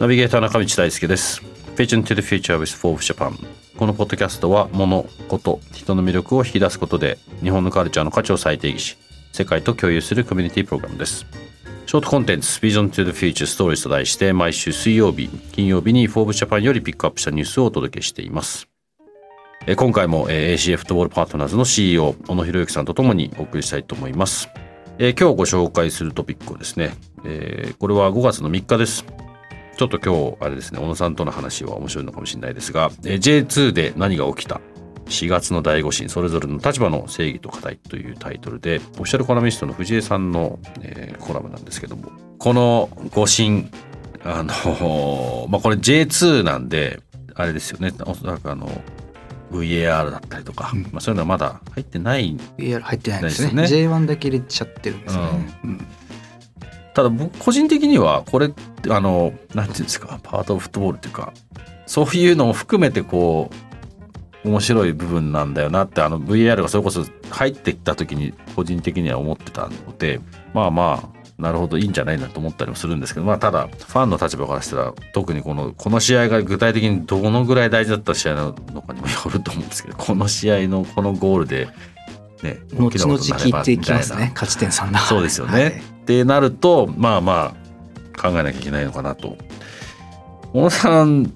ナビゲーター中道大輔です。Vision to the Future with Forbes Japan このポッドキャストは物、こと、人の魅力を引き出すことで日本のカルチャーの価値を再定義し世界と共有するコミュニティプログラムです。ショートコンテンツ Vision to the Future Stories と題して毎週水曜日、金曜日に Forbes Japan よりピックアップしたニュースをお届けしています。今回も ACA フットボールパートナーズの CEO 小野博之さんとともにお送りしたいと思います。今日ご紹介するトピックをですねこれは5月の3日です。ちょっと今日あれですね小野さんとの話は面白いのかもしれないですが J2 で何が起きた？4月の第5審それぞれの立場の正義と課題というタイトルでオフィシャルコラミストの藤江さんの、えー、コラムなんですけどもこの5審あのまあこれ J2 なんであれですよねおそらくあの VAR だったりとか、うん、まあ、そういうのはまだ入ってない VAR 入ってないですね。ですね。J1 だけ入れちゃってるんですね、うん。うんただ僕個人的にはこれあのなんていうんですかパート・オブ・フットボールっていうかそういうのも含めてこう面白い部分なんだよなってあの VAR がそれこそ入ってきた時に個人的には思ってたのでまあまあなるほどいいんじゃないなと思ったりもするんですけど、まあ、ただファンの立場からしたら特にこのこの試合が具体的にどのぐらい大事だった試合なのかにもよると思うんですけどこの試合のこのゴールでね後々聞いていきますね勝ち点3だそうですよね、はい、ってなるとまあまあ考えなきゃいけないのかなと。小野さん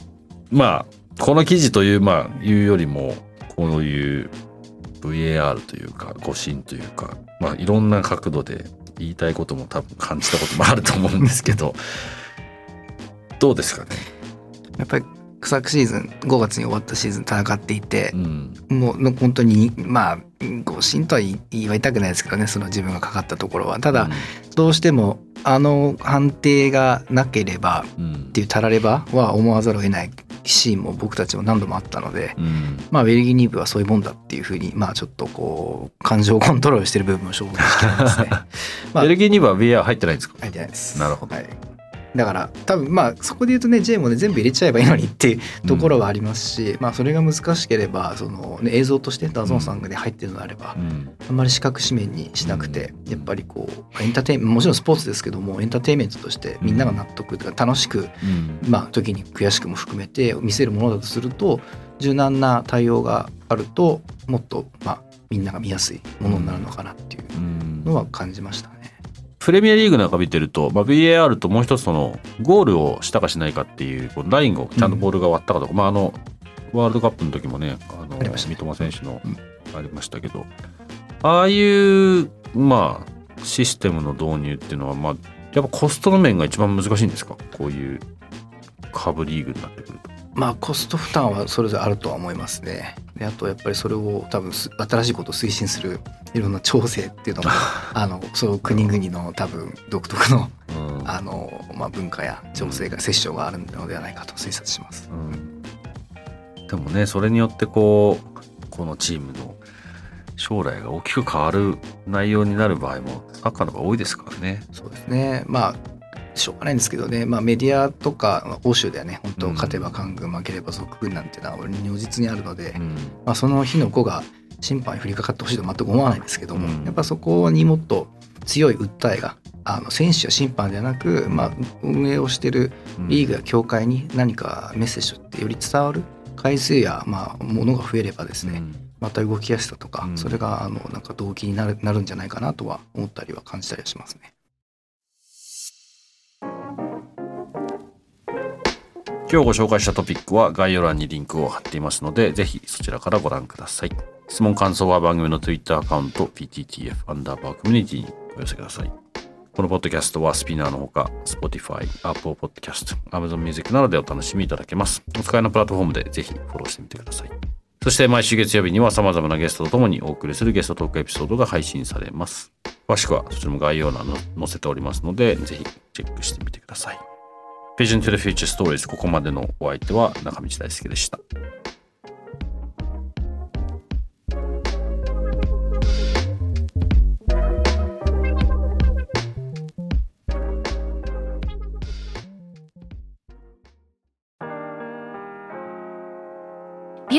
まあこの記事というまあいうよりもこういう VAR というか誤審というかまあいろんな角度で言いたいことも多分感じたこともあると思うんですけど。どうですかね？やっぱり昨シーズン5月に終わったシーズン戦っていて、うん、もう本当にまあ誤審とは言いたくないですけどねその自分がかかったところは。ただ、どうしてもあの判定がなければっていうたらればは思わざるを得ないシーンも僕たちも何度もあったので、うん、まあウェルギーニーブはそういうもんだっていうふうにまあちょっとこう感情コントロールしてる部分も正直ますね。まあ、ベルギーニーブは VR 入ってないんですか？入ってないです。なるほど。はいだから多分まあそこで言うとね J もね全部入れちゃえばいいのにっていうところはありますし、うん、まあそれが難しければその、ね、映像としてダゾンさんがで入ってるのであれば、うん、あんまり視覚紙面にしなくて、やっぱりこうエンターテインメントもちろんスポーツですけどもエンターテインメントとしてみんなが納得とか楽しく、まあ時に悔しくも含めて見せるものだとすると柔軟な対応があるともっとまあみんなが見やすいものになるのかなっていうのは感じましたね。プレミアリーグなんか見てると、まあ、VAR ともう一つそのゴールをしたかしないかっていうこのラインをちゃんとボールが割ったかとか、うん、まああのワールドカップの時もねあの三笘選手のありましたけど、ああいうまあシステムの導入っていうのはまあやっぱコストの面が一番難しいんですか？こういうカブリーグになってくると。まあコスト負担はそれぞれあるとは思いますね。であとやっぱりそれを多分新しいことを推進するいろんな調整っていうのも あのその国々の多分独特のうん、あのまあ、文化や調整が折衝があるのではないかと推察します。うん、でもねそれによってこうこのチームの将来が大きく変わる内容になる場合もサッカーの方が多いですからね。そうですね。まあしょうがないんですけどね、まあ、メディアとか欧州ではね本当勝てば官軍負ければ属軍なんていうのは如実にあるので、うん、まあ、その日の子が審判に降りかかってほしいと全く思わないんですけども、うん、やっぱそこにもっと強い訴えがあの選手や審判ではなく、まあ、運営をしてるリーグや協会に何かメッセージってより伝わる回数や、まあ、ものが増えればですね、うん、また動きやすさとか、それがあのなんか動機になるなるんじゃないかなとは思ったりは感じたりはしますね。今日ご紹介したトピックは概要欄にリンクを貼っていますので、ぜひそちらからご覧ください。質問感想は番組の Twitter アカウント PTTF アンダーバーコミュニティにお寄せください。このポッドキャストはスピナーのほか、Spotify、Apple Podcast、Amazon Music などでお楽しみいただけます。お使いのプラットフォームでぜひフォローしてみてください。そして毎週月曜日には様々なゲストとともにお送りするゲストトークエピソードが配信されます。詳しくはそちらも概要欄に載せておりますのでぜひチェックしてみてください Vision to the Future Stories ここまでのお相手は中道大輔でした